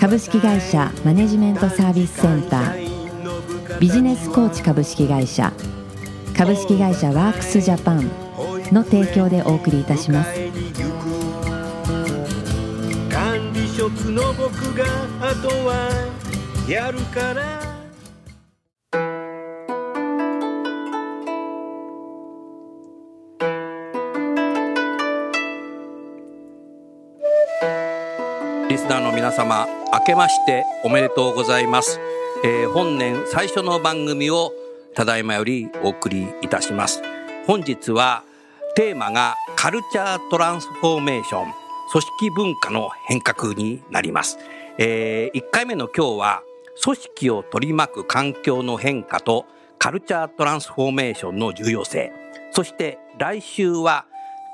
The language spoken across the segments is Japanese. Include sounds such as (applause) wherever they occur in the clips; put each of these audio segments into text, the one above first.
株式会社マネジメントサービスセンター。ビジネスコーチ株式会社。株式会社ワークスジャパンの提供でお送りいたします。管理職の僕があとはやるから。リスナーの皆様明けましておめでとうございます、えー本年最初の番組をただいまよりお送りいたします。本日はテーマがカルチャートランスフォーメーション組織文化の変革になります、え1回目の今日は組織を取り巻く環境の変化とカルチャートランスフォーメーションの重要性。そして来週は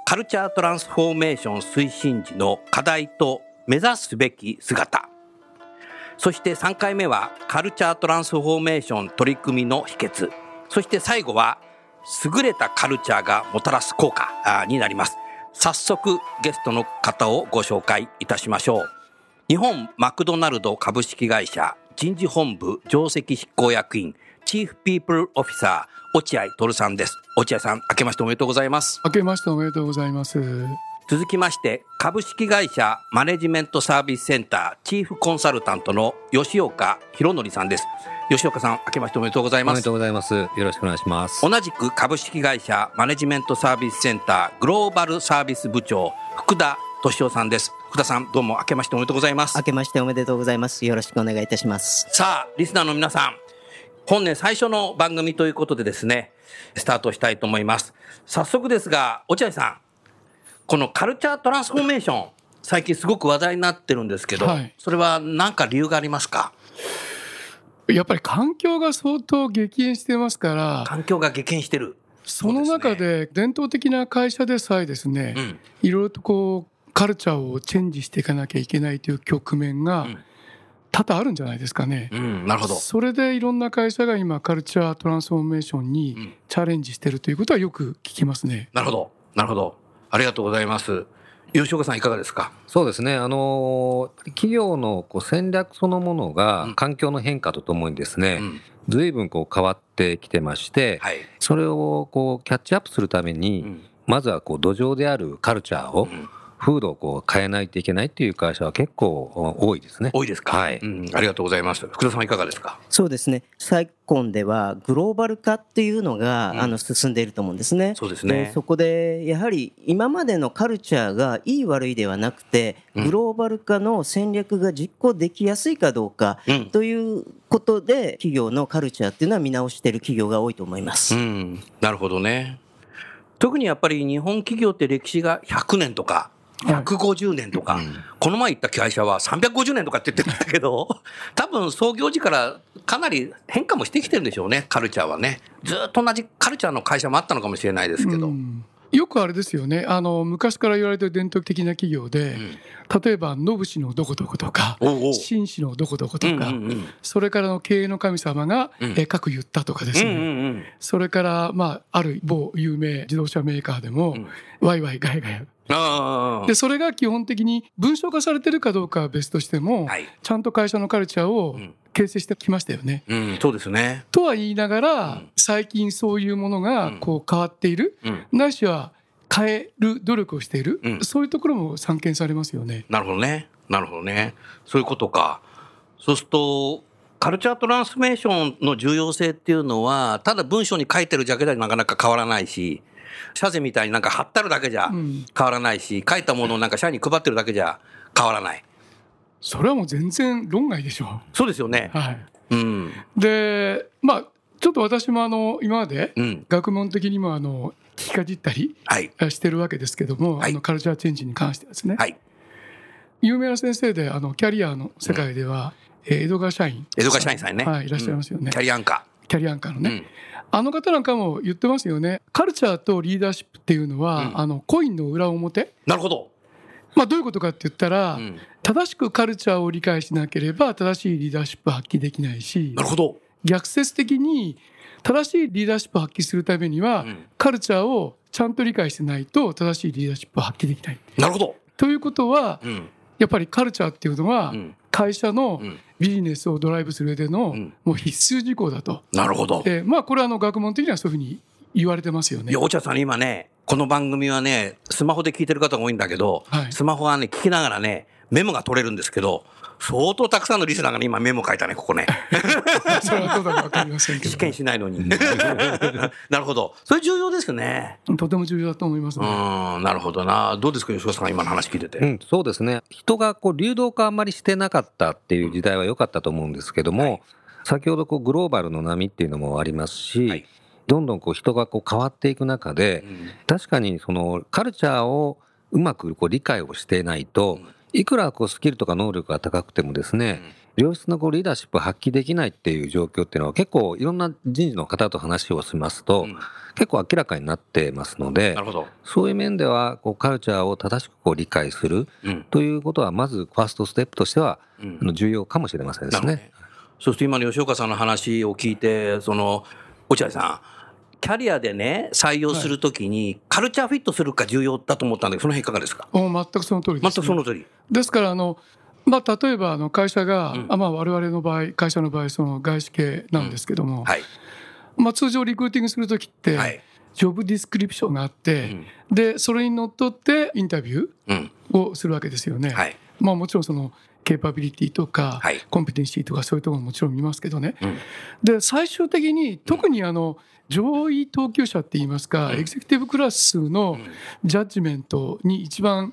カルチャートランスフォーメーション推進時の課題と目指すべき姿。そして3回目はカルチャートランスフォーメーション取り組みの秘訣。そして最後は優れたカルチャーがもたらす効果になります。早速ゲストの方をご紹介いたしましょう。日本マクドナルド株式会社人事本部上席執行役員チーフピープルオフィサー落合徹さんです。落合さん明けましておめでとうございます。明けましておめでとうございます。続きまして株式会社マネジメントサービスセンターチーフコンサルタントの吉岡博則さんです吉岡さん明けましておめでとうございおまめですとうございます。よろしくお願いします。同じく株式会社マネジメントサービスセンターグローバルサービス部長福田敏夫さんです福田さんどうも明けましておめでとうございます明けましておめでとうございます。よろしくお願いいたします。さあリスナーの皆さん本年最初の番組ということでですねスタートしたいと思います早速ですが落合さんこのカルチャートランスフォーメーション最近すごく話題になってるんですけど、はい。それは何か理由がありますか？やっぱり環境が相当激変してますから、環境が激変してる。その中で伝統的な会社でさえですね、うん。いろいろとこうカルチャーをチェンジしていかなきゃいけないという局面がうん。多々あるんじゃないですかね。うんなるほどそれでいろんな会社が今カルチャートランスフォーメーションうんにチャレンジしてるということはよく聞きますね。なるほどなるほどありがとうございます。吉岡さんいかがですか？そうですね。あのー企業のこう戦略そのものうん。が環境の変化とともにですね、うん。随分こう変わってきてまして、はい、それをこうキャッチアップするためうに、ん。まずはこう土壌であるカルチャーを、うん風土をこう変えないといけないっていう会社は結構多いですね。多いですか、はいうん、ありがとうございます福田さんいかがですか？そうですね。昨今ではグローバル化っていうのが、うんあの進んでいると思うんですね。そうですねでそこでやはり今までのカルチャーがいい悪いではなくて、うんグローバル化の戦略が実行できやすいかどうかうんということで企業のカルチャーっていうのは見直している企業が多いと思います。うん、なるほどね。特にやっぱり日本企業って歴史が100年とか、はい150年とか、この前行った会社は350年とかって言ってたけど、(laughs) 多分創業時からかなり変化もしてきてるんでしょうね、カルチャーはね。ずっと同じカルチャーの会社もあったのかもしれないですけど。うん。よくあれですよね。あの昔から言われてる伝統的な企業で、例えば野伏のどこどことか紳士のどこどことか、うんうんうん。それからの経営の神様が、うん。えー各言ったとかですね、うんうんうん。それから、まあ、ある某有名自動車メーカーでも、うん。ワイワイガヤガヤでそれが基本的に文章化されてるかどうかは別としても、はいちゃんと会社のカルチャーをうん形成してきましたよね。うん、そうですね。とは言いながら、ん最近そういうものうんがこう変わっている、うん、ないしは変える努力をしている、うんそういうところも散見されますよね。なるほどね。なるほどね。そういうことか。そうすると、カルチャートランスメーションの重要性っていうのは、ただ文章に書いてるだけではなかなか変わらないし、社税みたいになんか貼ってあるだけじゃうん変わらないし、書いたものをなんか社員に配ってるだけじゃ変わらない。それはもう全然論外でしょそうですよねう。。はい、うん。でまあちょっと私もあの今までうん。学問的にもあの聞きかじったりはい。してるわけですけども、はいあのカルチャーチェンジに関してですね、はい。有名な先生であのキャリアの世界では、えー江戸川社員江戸川社員さんね。はいいらっしゃいますよねキャリアンカキャリアンカーのー。ね、あの方なんかも言ってますよねカルチャーとリーダーシップっていうのは、うんあのコインの裏表？なるほど。まあどういうことかって言ったら、うん正しくカルチャーを理解しなければ正しいリーダーシップを発揮できないしなるほど。逆説的に正しいリーダーシップを発揮するためには、うんカルチャーをちゃんと理解してないと正しいリーダーシップを発揮できない。なるほど。ということはうん。やっぱりカルチャーっていうのはうん会社のうんビジネスをドライブする上でのうんもう必須事項だと。なるほど。でまあこれはあの学問的にはそういうふうに言われてますよねいや、。落合さん今ね、この番組はね、スマホで聞いてる方が多いんだけど、はいスマホはね、聞きながらね、メモが取れるんですけど、相当たくさんのリスナーがね今メモ書いたね、ここね。(laughs) それはどうだかわかりませんけ試験ど。しないのに。(laughs) なるほど。それ重要ですよね。とても重要だと思いますうね。ん、なるほどな。どうですか、吉川さん、今の話聞いてて？うん、そうですね。人がこう流動化あんまりしてなかったっていう時代は良かったと思うんですけども、はい先ほどこうグローバルの波っていうのもありますし、はいどんどんこう人がこう変わっていく中で、うん確かにそのカルチャーをうまくこう理解をしていないと、いくらこうスキルとか能力が高くてもですね、良質なこうリーダーシップを発揮できないっていう状況っていうのは結構いろんな人事の方と話をしますと、うん結構明らかになってますので。そういう面ではこうカルチャーを正しくこう理解するうん。ということはまずファーストステップとしてはうんあの重要かもしれませんですね。ね。そうすると今の吉岡さんの話を聞いて、その、落合さん、キャリアでね、採用するときに、カルチャーフィットするか重要だと思ったんだけど、その辺いかがですか？お全くその通りです、全くその通り。ですからあの、まあ、例えばあの会社が、うんあまあ、我々の場合会社の場合その外資系なんですけども、はい。まあ、通常リクルーティングする時って、はい。ジョブディスクリプションがあっうて、ん。でそれにのっとってインタビュうん。ーをするわけですよね。はい。まあ、もちろんそのケーパビリティとか、はいコンピテンシーとかそういうところももちろん見ますけどね。うん。で最終的に特にあの上位等級者って言いますか、うんエグゼクティブクラスのジャッジメントに一番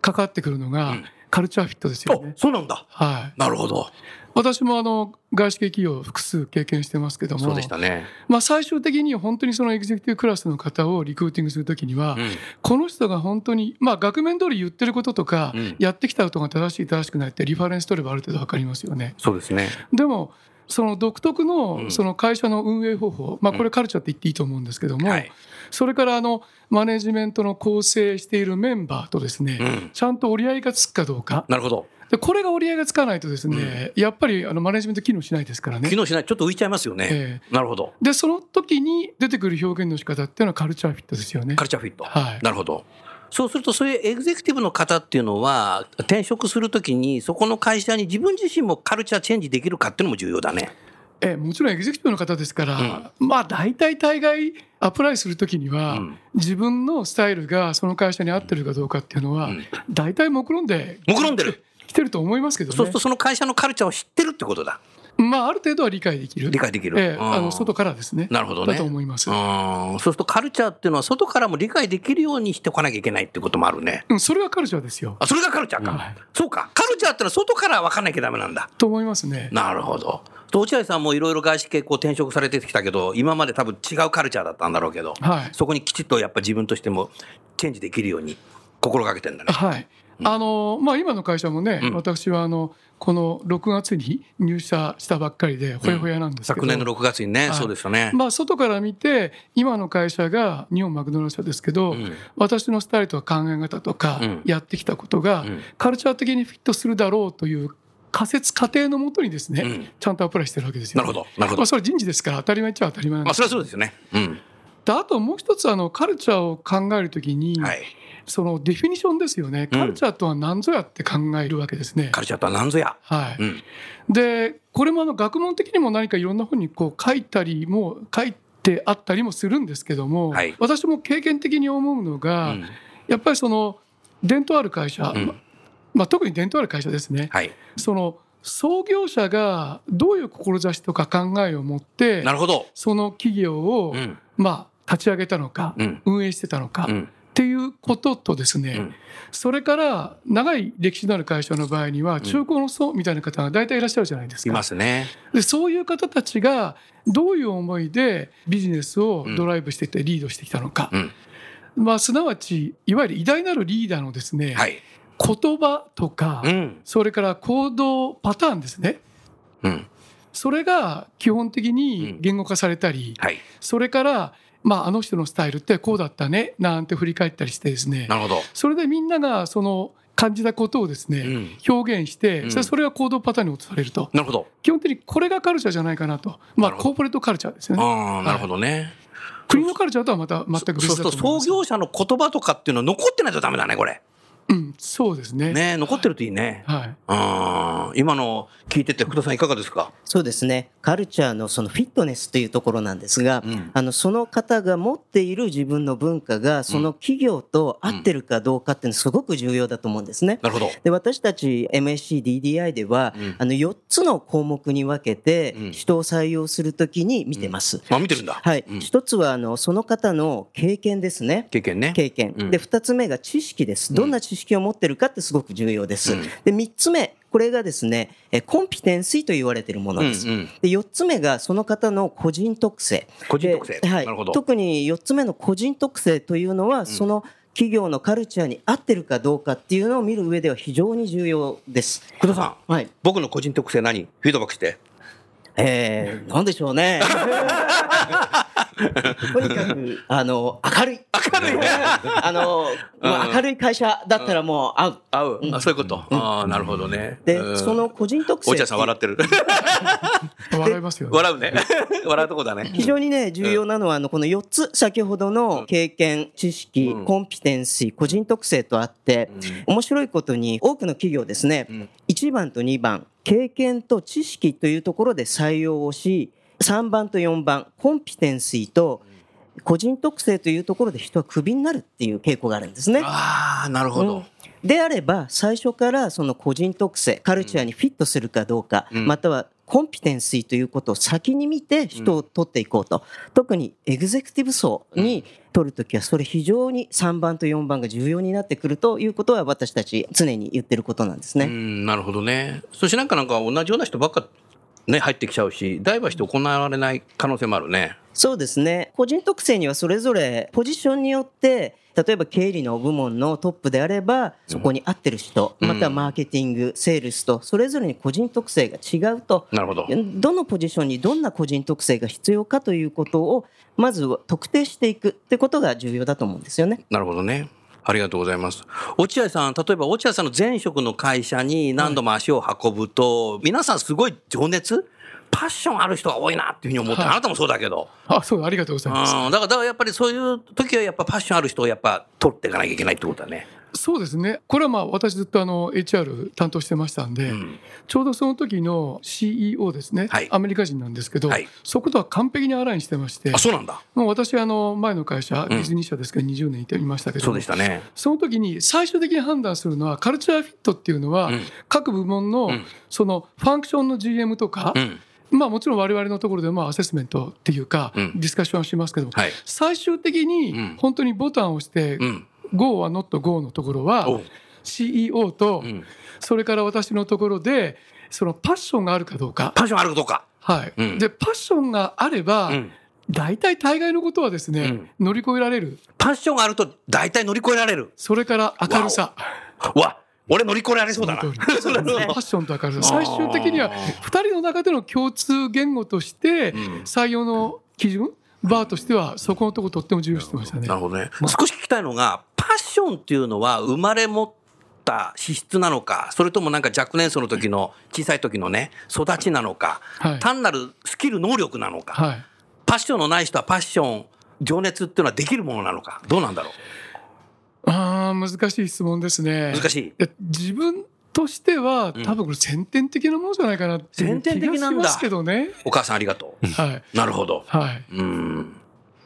かかってくるのが、うんカルチャーフィットですよおね。そうなんだ。はい、なるほど。私もあの外資系企業を複数経験してますけどもそうでしたね。まあ、最終的に本当にそのエグゼクティブクラスの方をリクルーティングするときには、うん。この人が本当に、まあ、額面通り言ってることとか、うんやってきたことが正しい正しくないってリファレンス取ればある程度分かりますよね。そうですね。でもその独特うんのその会社の運営方法、まあ、これカルチャーって言っていいと思うんですけども、はい。それからあのマネジメントの構成しているメンバーとですね、うん。ちゃんと折り合いがつくかどうかなるほど。でこれが折り合いがつかないとですね、やっぱりあのマネジメント機能しないですからね機。能しない。ちょっと浮いちゃいますよね。えなるほど。でその時に出てくる表現の仕方っていうのはカルチャーフィットですよねカ。ルチャーフィット。はいなるほど。そうすると、そういうエグゼクティブの方っていうのは、転職するときに、そこの会社に自分自身もカルチャーチェンジできるかっていうのも重要だね。ええもちろんエグゼクティブの方ですから、まあ大体大概アプライするときには、うん。自分のスタイルがその会社に合ってるかどうかっていうのは、うん。大体目論んで目論んでる。来てると思いますけどね。そうすると、その会社のカルチャーを知ってるってことだ。まあある程度は理解できる理解できる。えあの外からですねなるほどね。だと思います、うん。そうすると、カルチャーっていうのは、外からも理解できるようにしておかなきゃいけないってこともあるね。うん、それはカルチャーですよあ、それがカルチャーか。はいそうか。カルチャーってのは外から分かんなきゃダメなんだ。と思いますねなるほど。と落合さんもいろいろ外資系こう転職されてきたけど、今まで多分違うカルチャーだったんだろうけど、はいそこにきちっとやっぱ自分としてもチェンジできるように心がけてんだね。はいあのまあ、今の会社もね、うん。私はあのこの6月に入社したばっかりでほやほやなんですけど、昨年の6月にね、はい。そうですよね。まあ、外から見て今の会社が日本マクドナルド社ですけど、うん。私のスタイルとか考え方とかうん。やってきたことが、うん。カルチャー的にフィットするだろうという仮説仮定のもとにですね、うん。ちゃんとアプライしてるわけですよ、なるほど、なるほど。まあ、。それ人事ですから当たり前っちゃ当たり前なんまあ、ですそれはそうですよね。うん。であともう一つあのカルチャーを考えるときに、はい。そのデフィニションですよねうんカルチャーとは何ぞやって考えるわけですね。カルチャーとは何ぞや。はいうん。でこれもあの学問的にも何かいろんな本にこう書いたりも書いてあったりもするんですけども、はい私も経験的に思うのうが、んやっぱりその伝統ある会社、うんままあ、特に伝統ある会社ですね、はい。その創業者がどういう志とか考えを持ってなるほど。その企業を、うん。まあ、立ち上げたのか、うん。運営してたのか、っうん。ていうこととですね、うんそれから長い歴史のある会社の場合には中古の層みたいな方が大体いらっしゃるじゃないですいか。ますね。でそういう方たちがどういう思いでビジネスをドライブしてきてリードしてきたのか、うん。まあ、すなわちいわゆる偉大なるリーダーのですね、はい。言葉とか、うん。それから行動パターンですねうん。それが基本的に言語化されたり、はい。それから、まあ、あの人のスタイルってこうだったねなんて振り返ったりしてですね。なるほど。それでみんながその感じたことをですね、うん。表現して、うん。それが行動パターンに移されると。なるほど。基本的にこれがカルチャーじゃないかなと、まあ、コーポレートカルチャーですよね。ああ、なるほどね。国のカルチャーとはまた全くそう別すると創だと思います。業者の言葉とかっていうのは残ってないとダメだね、これ。うん、そうですね。ね残ってるといいね。はい。あー。今の聞いてて福田さんいかがですか？そうですね。カルチャーのそのフィットネスというところなんですが、うん。あのその方が持っている自分の文化がその企業と合ってるかどうかっていうのはすごく重要だと思うんですね。なるほど。で私たち MSCDDI では、うん。あの4つの項目に分けてうん。人を採用するときに見てます。あ見てるんだ。はい、うん。一つはあのその方の経験ですね。経験ね。経験、うん。で2つ目が知識です。どんな知識を持ってるかってすごく重要です、うん。で3つ目これがですねえコンピテンシーと言われているものです、うんうん。で4つ目がその方の個人特性。個人特性。ではい。なるほど。特に4つ目の個人特性というのは、その企業のカルチャーに合ってるかどうかっていうのを見る上では非常に重要です。福田さん、はい。僕の個人特性何？フィードバックして。えー、なんでしょうね (laughs) とにかく。あの明るい。明るい (laughs) あの、もう明るい会社だったらもう合う。合う、あそういうこと。ああなるほどね。で、うん。その個人特性お茶さん笑ってる。(laughs) 笑いますよね。笑うね。(laughs) 笑うとこだね。非常にね重要なのはあのこの4つ先ほどの経験知識、うん。コンピテンシー個人特性とあって、面白いことに多くの企業ですね、ん。1番と2番経験と知識というところで採用をし3番と4番コンピテンシーと個人特性というところで人はクビになるっていう傾向があるんですね。ああなるほど。うんであれば最初からその個人特性カルチャーにフィットするかどうか、うんまたはコンピテンシーということを先に見て人を取っていこうと、特にエグゼクティブ層に取るときはそれ非常に3番と4番が重要になってくるということは私たち常に言ってることなんですね。うんなるほどね。そしてなんかなんか同じような人ばっかね入ってきちゃうし、代馬して行われない可能性もあるね。そうですね個人特性にはそれぞれポジションによって例えば経理の部門のトップであればそこに合ってる人、うんまたはマーケティングセールスとそれぞれに個人特性が違うとなるほど。どのポジションにどんな個人特性が必要かということをまず特定していくってことが重要だと思うんですよね。なるほどね。ありがとうございます。落合さん、例えば落合さんの前職の会社に何度も足を運ぶと、皆さんすごい情熱パッションある人が多いなっていうふうに思って、はいあなたもそうだけど。あそうありがとうございますうん、だから、だからやっぱりそういう時はやっぱパッションある人をやっぱ取っていかなきゃいけないってことだね。そうですねこれはまあ私ずっとあの HR 担当してましたんで、うんちょうどその時の CEO ですね、はいアメリカ人なんですけど、はいそことは完璧にアラインしてましてあ、そうなんだ。もう私あの前の会社ディズニー社ですけど20年いていましたけど、そうでしたね。その時に最終的に判断するのはカルチャーフィットっていうのは、うん各部門のんそのファンクションの GM とか、うん。まあもちろん我々のところでもアセスメントっていうか、うんディスカッションはしますけど。最終的うんに本当にボタンを押して、うん。GO は not GO のところは CEO と、うん。それから私のところでそのパッションがあるかどうか、パッションあるかどうか。はい。うん。でパッションがあれば、うん。大体大概のことはですね、乗り越えられる。パッションがあると大体乗り越えられる。それから明るさ。わ、俺乗り越えられそうだな。その通り。(laughs) そうですねパッションと明るさ。最終的には2人の中での共通言語としてん。採用の基準バーとしてはそこのところとっても重要視してましたねなるほどね。少し聞きたいのが、パッションっていうのは生まれ持った資質なのか、それともなんか若年層の時の小さい時のね、育ちなのか、はい単なるスキル能力なのか、はいパッションのない人はパッション、情熱っていうのはできるものなのか、どうなんだろあー難しい質問ですねう。難しい。で自分としてはん多分これ先天的なものじゃないかなっていう気先天的なんだがしますけどねお母さんありがとう。はいなるほど。はいうん。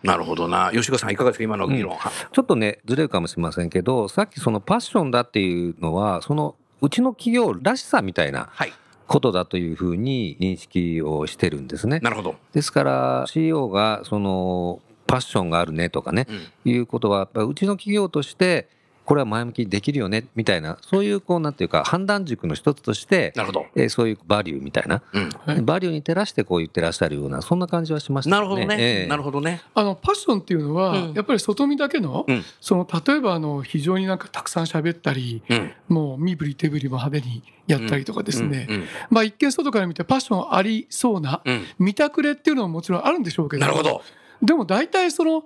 なるほどな。吉川さんいかがですか？今の議論。はちょっとね、ずれるかもしれませんけど、さっきそのパッションだっていうのは、そのうちの企業らしさみたいなはい。ことだというふうに認識をしてるんですね。なるほど。ですから CEO がそのパッションがあるねとかね、うんいうことはやっぱりうちの企業としてこれは前向きにできるよねみたいなそういうこうなんていうか判断軸の一つとしてなるほど。えーそういうバリューみたいな、うん。はいバリューに照らしてこう言ってらっしゃるようなそんな感じはしましたなるほどね。ええなるほどね。あのパッションっていうのは、うんやっぱり外見だけの,、うんその例えばあの非常になんかたくさん喋ったりうん。もう身振り手振りも派手にやったりとかですね、うん。まあ一見外から見てパッションありそうなうん。見たくれっていうのももちろんあるんでしょうけどなるほど。でも大体その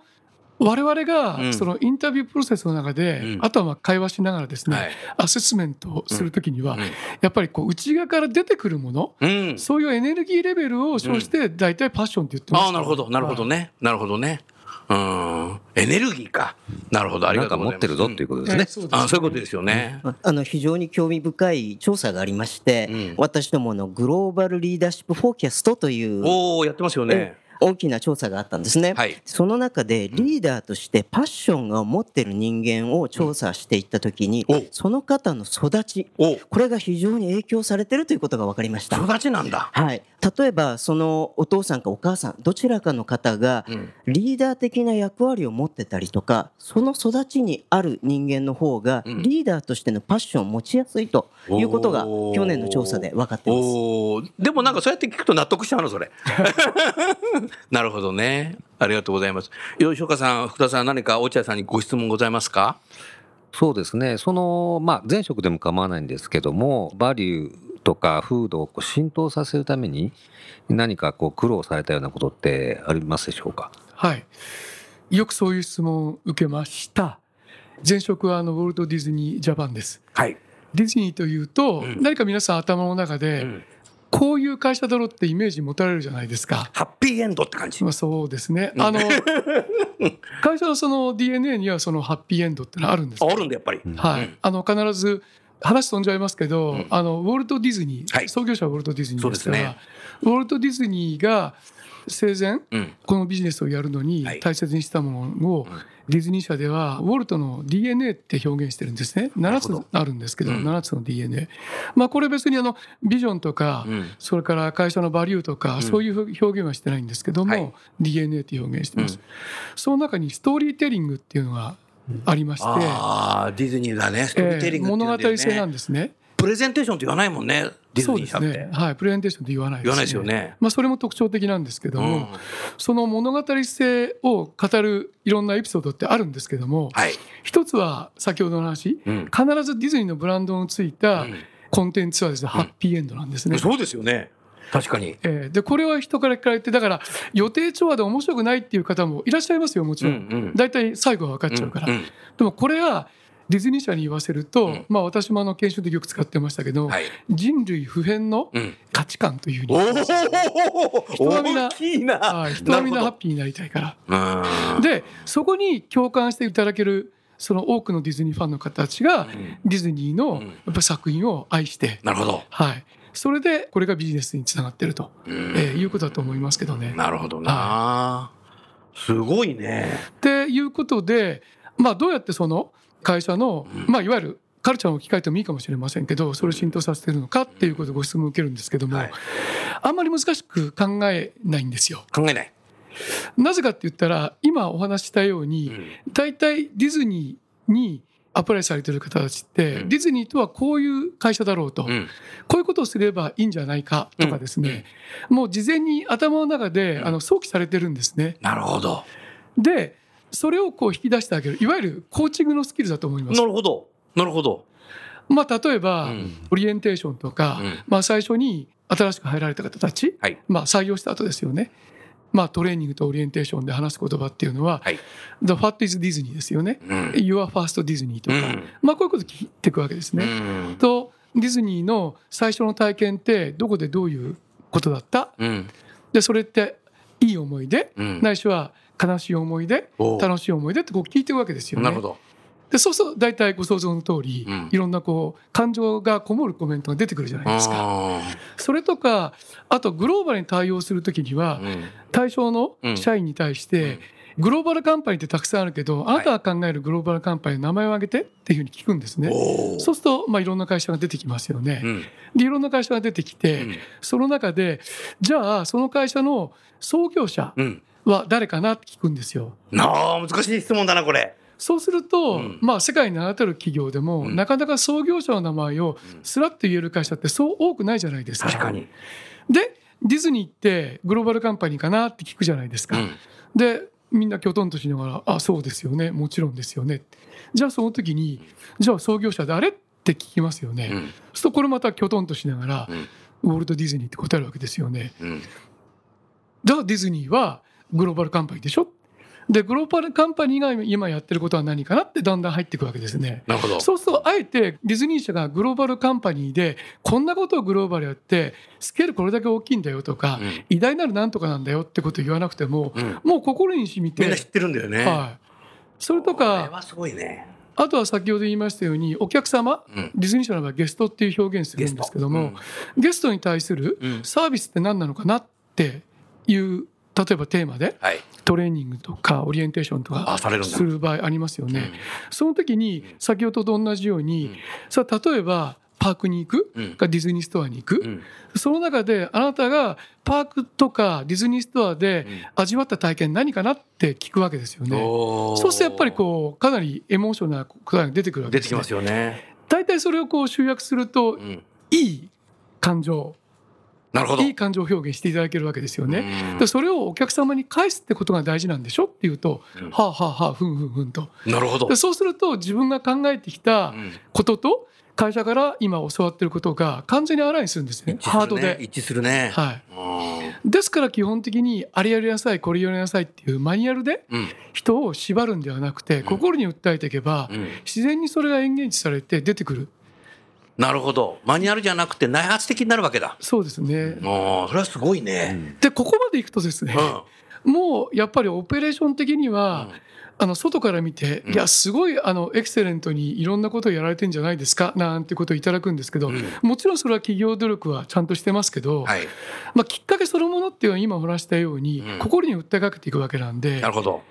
我々うんがそのインタビュープロセスの中で、うんあとはまあ会話しながらですね、はい。アセスメントをするときには、うんやっぱりこう内側から出てくるもの、うん。そういうエネルギーレベルを称して大体パッションって言ってます、ああ、なるほど。なるほどね。なるほどね。うん。エネルギーか。なるほど。ありがとうございます。持ってるぞっていうことですねうですあそういうことですよね。あの非常に興味深い調査がありまして、うん私どものグローバルリーダーシップフォーキャストというおおやってますよねえ。大きな調査があったんですね。はいその中でリーダーとしてパッションを持ってる人間を調査していったときに、おその方の育ち、おこれが非常に影響されてるということが分かりました。育ちなんだ。はい、例えばそのお父さんかお母さんどちらかの方がうんリーダー的な役割を持ってたりとかその育ちにある人間の方がうんリーダーとしてのパッションを持ちやすいということが去年の調査で分かっています。でもなんかそうやって聞くと納得しちゃうのそれ。(laughs) なるほどね。ありがとうございます。吉岡さん、福田さん、何か落合さんにご質問ございますか？そうですね。その、まあ、前職でも構わないんですけども、バリューとか風土をこう浸透させるために、何かこう苦労されたようなことってありますでしょうか？はいよくそういう質問を受けました前職はあのウォルト・ディズニー・ジャパンですはい。ディズニーというと、うん何か皆さん頭の中で、うんこういう会社だろうってイメージ持たれるじゃないですか。ハッピーエンドって感じ。まあ、そうですね。あの (laughs) 会社のその DNA にはそのハッピーエンドってのはあるんですああるんだやっぱり。はい、あの必ず話飛んじゃいますけど、うんあのウォルト・ディズニー、はい創業者はウォルト・ディズニーですからねウォルト・ディズニーが生前うん。このビジネスをやるのにはい大切にしたものを、うんディズニー社ではウォルトの DNA って表現してるんですね。7なるほど。つあるんですけど、うん。7つの DNA まあこれ別にあのビジョンとか、うん。それから会社のバリューとか、ん。そういう表現はしてないんですけども、はい。DNA って表現してます、うん。その中にストーリーテリングっていうのがありまして、ああ、ディズニーだね。ストーリーテリングって言うんだよね。物語性なんですね。プレゼンテーションって言わないもんね。ディズそうですニー社って。ね。はい、プレゼンテーションって言わないです、ね。言わないですよねまあそれも特徴的なんですけども、うんその物語性を語るいろんなエピソードってあるんですけども、はい。一つは先ほどの話、うん必ずディズニーのブランドのついたうんコンテンツはですね、ハッピーエンドなんですね。そうですよね。確かに。えーでこれは人から聞かれてだから予定調和で面白くないっていう方もいらっしゃいますよもちろん、うんうん大体最後は分かっちゃうから、うんうんでもこれはディズニー社に言わせると、うんまあ私もあの研修でよく使ってましたけど、はい。人類普遍のうん。価値観というふうにお言ってましたお。人はな大きいな。はい、人はみんなハッるピーになりたいから。でそこに共感していただけるその多くのディズニーファンの方たちが、ディズニーのうんやっぱ作品を愛して、なるほど。はい、それでこれがビジネスにつながってると、うんえーいうことだと思いますけどね。なるほどな。すごいね。っていうことで、まあ、どうやってその会社の、まあ、いわゆるカルチャーの置き換えてもいいかもしれませんけどそれを浸透させてるのかっていうことでご質問を受けるんですけども、はいあんまり難しく考えないんですよ。考えない。なぜかって言ったら今お話ししたように、大体ディズニーにアプライされてる方たちって、うんディズニーとはこういう会社だろうと、うん。こういうことをすればいいんじゃないかとかですね、もう事前に頭の中であの想起されてるんですね。なるほど。でそれをこう引き出してあげるいわゆるコーチングのスキルだと思いますな。るほど。なるほど。まあ、例えば、うんオリエンテーションとか、うんまあ、最初に新しく入られた方たち、はいまあ、採用した後ですよね。まあ、トレーニングとオリエンテーションで話す言葉っていうのは、はい。The What is Disney ですよね。うん。Your First Disney とか、うんまあ、こういうこと聞いていくわけですね。うん。とディズニーの最初の体験ってどこでどういうことだった？うん。でそれっていい思い出、うんないしは悲しい思い出楽しい思い出ってこう聞いていくわけですよね。なるほど。でそうすると大体ご想像の通り、うんいろんなこう感情がこもるコメントが出てくるじゃないですか。あそれとかあとグローバルに対応するときにはーうん対象の社員に対して、グローバルカンパニーってたくさんあるけどあなたが考えるグローバルカンパニーの名前を挙げてっていうふうに聞くんですね。そうすると、まあ、いろんな会社が出てきますよね。うんでいろんな会社が出てきて、うんその中でじゃあその会社の創業者うん。は誰かなって聞くんですよ。なあ難しい質問だなこれ。そうすると、うんまあ、世界に名だたる企業でも、うんなかなか創業者の名前をすらっと言える会社ってそう多くないじゃないですか。確かに。でディズニーってグローバルカンパニーかなって聞くじゃないですか。うんでみんなきょとんとしながら「あそうですよねもちろんですよね」じゃあその時に「じゃあ創業者誰?」って聞きますよね。うんするとこれまたきょとんとしながら、うんウォルト・ディズニーって答えるわけですよね。うんだからディズニーはグローバルカンパニーでしょ？でグローバルカンパニーが今やってることは何かなってだんだん入っていくわけですね。なるほど。そうするとあえてディズニー社がグローバルカンパニーでこんなことをグローバルやってスケールこれだけ大きいんだよとか、うん。偉大なるなんとかなんだよってことを言わなくても、うん。もう心に染みて。みんな知ってるんだよね。はい、それとこれかはすごいね。あとは先ほど言いましたようにお客様うん。ディズニー社の場合ゲストっていう表現するんですけども、ゲストに対するうん。サービスって何なのかなっていう例えばテーマではい。トレーニングとかオリエンテーションとかする場合ありますよね。うんその時に先ほどと同じように、うんさあ例えばパークに行くうんかディズニーストアに行く、うんその中であなたがパークとかディズニーストアでうん味わった体験何かなって聞くわけですよね。そうするとやっぱりこうかなりエモーショナルな答えが出てくるわけです、ね。出てきますよね。大体それをこう集約するとうんいい感情なるほど。いい感情表現していただけるわけですよね。うんでそれをお客様に返すってことが大事なんでしょ？っていうと、うんはあはあはあふんふんふんとなるほどで。そうすると自分が考えてきたうんことと会社から今教わってることが完全にあらにするんですねハードで。一致するね。はい、い。ですから基本的にあれやりなさいこれやりなさいっていうマニュアルでうん。人を縛るんではなくて心に訴えていけばうん。自然にそれが演現地されて出てくるなるほど。マニュアルじゃなくて内発的になるわけだ。そうですね。ああ、それはすごいね。でここまでいくとですねうん。もうやっぱりオペレーション的には、あの外から見て、うんいやすごいあのエクセレントにいろんなことをやられてんじゃないですかなんてことをいただくんですけど、うんもちろんそれは企業努力はちゃんとしてますけど、はい。まあ、きっかけそのものっていうのは今お話したように、うん心に訴えかけていくわけなんでなるほど。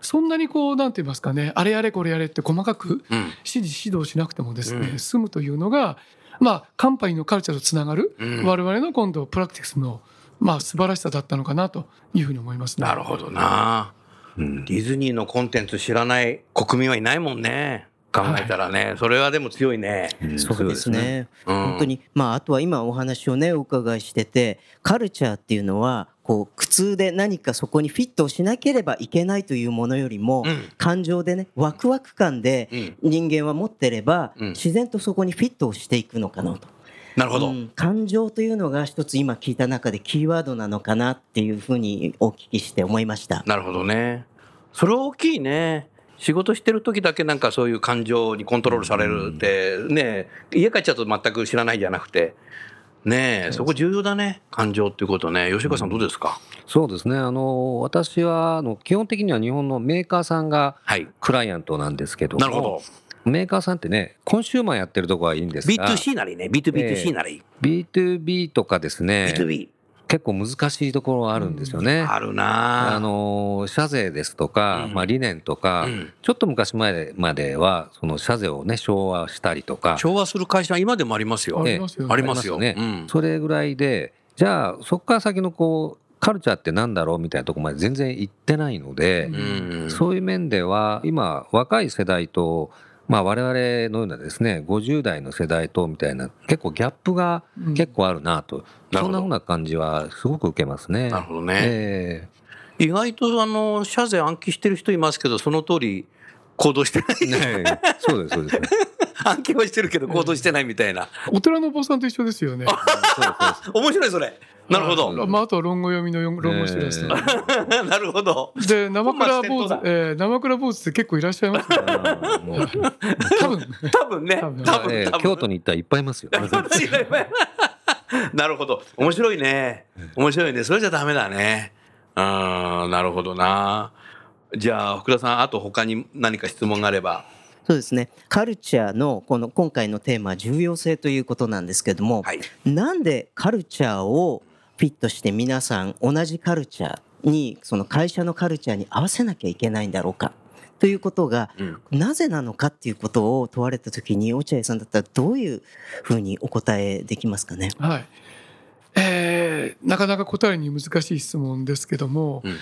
そんなにこうなんて言いますかねあれやれこれやれって細かくうん。指示指導しなくてもですね、うん済むというのがまあカンパニーのカルチャーとつながる、うん我々の今度プラクティクスのまあ素晴らしさだったのかなというふうに思いますね。なるほどな。うんディズニーのコンテンツ知らない国民はいないもんね。考えたらね。それはでも強いね。うんそうですね。うん本当に、まあ、あとは今お話をね、お伺いしてて、カルチャーっていうのは、こう、苦痛で何かそこにフィットをしなければいけないというものよりも、うん感情でね、ワクワク感でうん人間は持ってれば、うん自然とそこにフィットをしていくのかなと。なるほど。うん感情というのが一つ今聞いた中でキーワードなのかなっていうふうにお聞きして思いました。なるほどね。それは大きいね。仕事してる時だけなんかそういう感情にコントロールされるって、ね家帰っちゃうと全く知らないじゃなくて、ねえ、そこ重要だね。感情っていうことね。吉川さんどうですか、そうですね。あの、私は、あの、基本的には日本のメーカーさんがはい。クライアントなんですけどもなるほど。メーカーさんってね、コンシューマーやってるとこはいいんですが、B2C なりね。B2B2C なり。B2B とかですね、B2B。結構難しいところはあるんですよね。あるな。あの社税ですとか、うん。まあ、理念とか、うん。ちょっと昔前まではその社税をね昭和したりとか。昭和する会社は今でもありますよ。ありますよね。ありますよ。ありますうん。それぐらいでじゃあそこから先のこうカルチャーってなんだろうみたいなところまで全然行ってないので、うん。そういう面では今若い世代とまあ我々のようなですね50代の世代とみたいな結構ギャップがうん結構あるなと、なるほどそんなふうな感じはすごく受けますね。なるほどね。え意外とあの、社税暗記してる人いますけど、その通り行動してない。えねえそうですそうです。暗記はしてるけど行動してないみたいな。お寺のお坊さんと一緒ですよね。そうそう面白いそれ。なるほど。まあ、あとは論語読みの論語してるやつ、ね (laughs) なるほど。で生倉坊主えー、生倉坊主って結構いらっしゃいますよね。多分。多分ね。多分多分、多分。ええ京都に行ったらいっぱいいますよ。(laughs) なるほど。面白いね。面白いね。それじゃダメだね。うん、なるほどな。じゃあ、福田さん、あと他に何か質問があれば。そうですね。カルチャーのこの今回のテーマは重要性ということなんですけども、はい。なんでカルチャーをフィットして皆さん同じカルチャーにその会社のカルチャーに合わせなきゃいけないんだろうかということがうん。なぜなのかっていうことを問われた時に落合さんだったらどういうふうにお答えできますかね？はい。えーなかなか答えに難しい質問ですけども、うん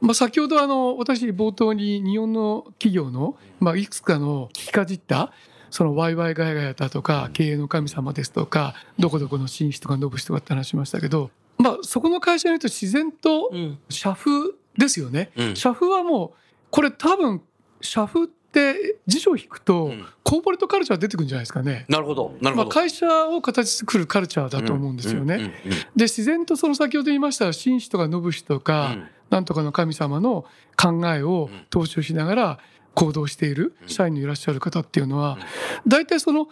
まあ、先ほどあの私冒頭に日本の企業の、まあ、いくつかの聞きかじったそのワイワイガヤガヤだとか経営の神様ですとかどこどこの紳士とかノブシとかって話しましたけど、まあ、そこの会社によると自然とうん。社風ですよね。うん。社風はもうこれ多分社風って辞書を引くとん。コーポレートカルチャー出てくるんじゃないですかね。なるほど。なるまあ、ほど、会社を形作るカルチャーだと思うんですよね。で自然とその先ほど言いました紳士とかノブシとか、うんなんとかの神様の考えを踏襲しながら行動している社員のいらっしゃる方っていうのは大体その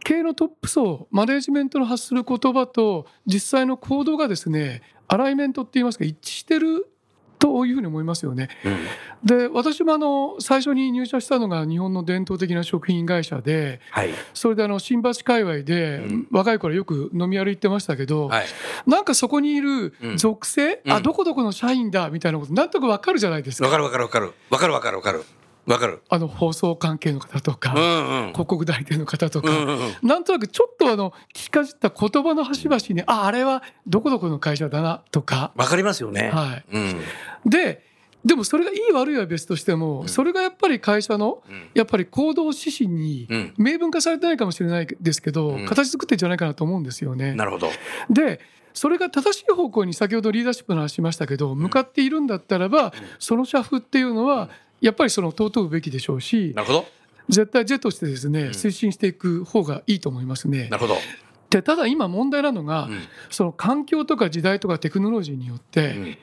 経営のトップ層マネジメントの発する言葉と実際の行動がですねアライメントって言いますか一致してるというふうに思いますよね。うん。で私もあの最初に入社したのが日本の伝統的な食品会社ではい。それであの新橋界隈で若い頃よく飲み歩いてましたけど、はい。なんかそこにいる属性、うん。あどこどこの社員だみたいなことなんとなくわかるじゃないですか。わかるわかるわかる。わかるわかるわかるわかる。あの放送関係の方とか、うんうん。広告代理店の方とか、うんうんうん。なんとなくちょっとあの聞きかじった言葉の端々にああれはどこどこの会社だなとか、わかりますよね。はい、うん。ででもそれがいい悪いは別としても、それがやっぱり会社のうん。やっぱり行動指針にうん。明文化されてないかもしれないですけど、うん。形作ってんじゃないかなと思うんですよね。なるほど。でそれが正しい方向に先ほどリーダーシップの話しましたけど向かっているんだったらば、その社風っていうのはやっぱりその尊うべきでしょうしなるほど。絶対是としてですね推進していく方がいいと思いますね。な。るほど。でただ今問題なのが、うん。その環境とか時代とかテクノロジーによって、うん。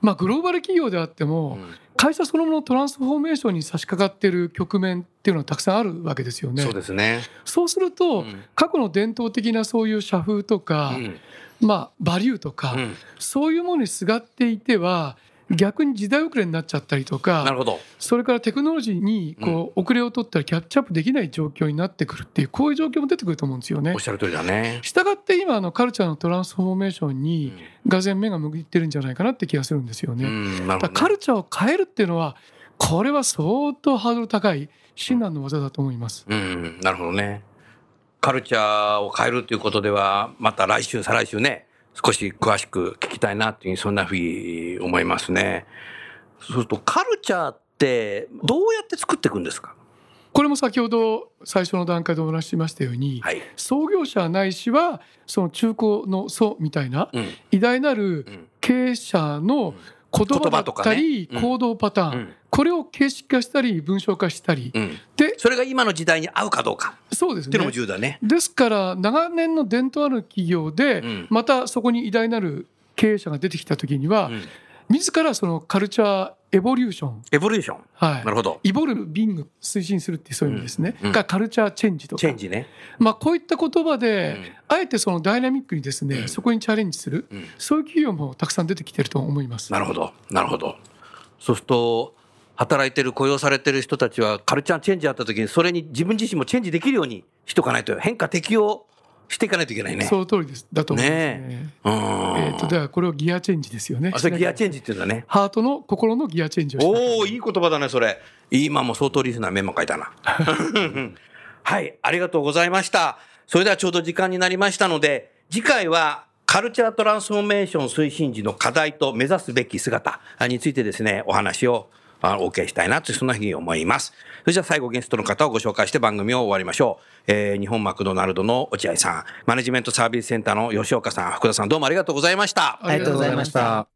まあ、グローバル企業であっても、うん。会社そのもののトランスフォーメーションに差し掛かっている局面っていうのはたくさんあるわけですよね。そうですね。そうすると、うん。過去の伝統的なそういう社風とか、うん。まあ、バリューとか、うん。そういうものにすがっていては逆に時代遅れになっちゃったりとかなるほどそれからテクノロジーにこう遅れを取ったりキャッチアップできない状況になってくるっていうこういう状況も出てくると思うんですよねおっ。しゃる通りだねしたがって今あのカルチャーのトランスフォーメーションにがぜん目が向いてるんじゃないかなって気がするんですようね。んなるほどねカルチャーを変えるっていうのはこれは相当ハードル高い至難の技だと思います。うん、なるほどね。カルチャーを変えるということでは、また来週、再来週ね、少し詳しく聞きたいなっていう、そんなふうに思いますね。そうすると、カルチャーってどうやって作っていくんですか？これも先ほど最初の段階でお話ししましたように、はい。創業者ないしはその中古の祖みたいなうん。偉大なるうん。経営者の言葉だったり行動パターン、うん。これを形式化したり文章化したり、うん。でそれが今の時代に合うかどうか。そうですっていうのもね重要だね。ですから長年の伝統ある企業で、うん。またそこに偉大なる経営者が出てきた時には、うん。自らそのカルチャーエボリューション、エボリューション。はいなるほど。イボルビング推進するってそういう意味ですね、うんうんがカルチャーチェンジとかチェンジね。まあ、こういった言葉で、うんあえてそのダイナミックにですね、うんそこにチャレンジする、うんそういう企業もたくさん出てきてると思います。なるほど。なるほど。そうすると、働いてる、雇用されてる人たちは、カルチャーチェンジあった時に、それに自分自身もチェンジできるようにしとかないと、変化適応していかないといけないね。その通りですだと思いますね。ねうん。えー、とではこれをギアチェンジですよね。あ、それギアチェンジって言うんだね。ハートの心のギアチェンジをおおいい言葉だね、それ。今も相当リスナーメモ書いたな。(laughs) はい、ありがとうございました。それではちょうど時間になりましたので、次回は、カルチャートランスフォーメーション推進時の課題と目指すべき姿についてですね、お話をあお受けしたいなと、そんなふうに思います。それじゃあ最後ゲストの方をご紹介して番組を終わりましょう。えー日本マクドナルドの落合さん、マネジメントサービスセンターの吉岡さん、福田さん、どうもありがとうございました。ありがとうございました。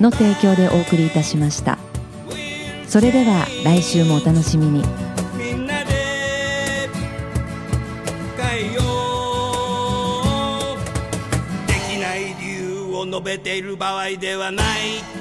の提供でお送りいたしました。それでは来週もお楽しみに。みんなで変えよう。できない理由を述べている場合ではない。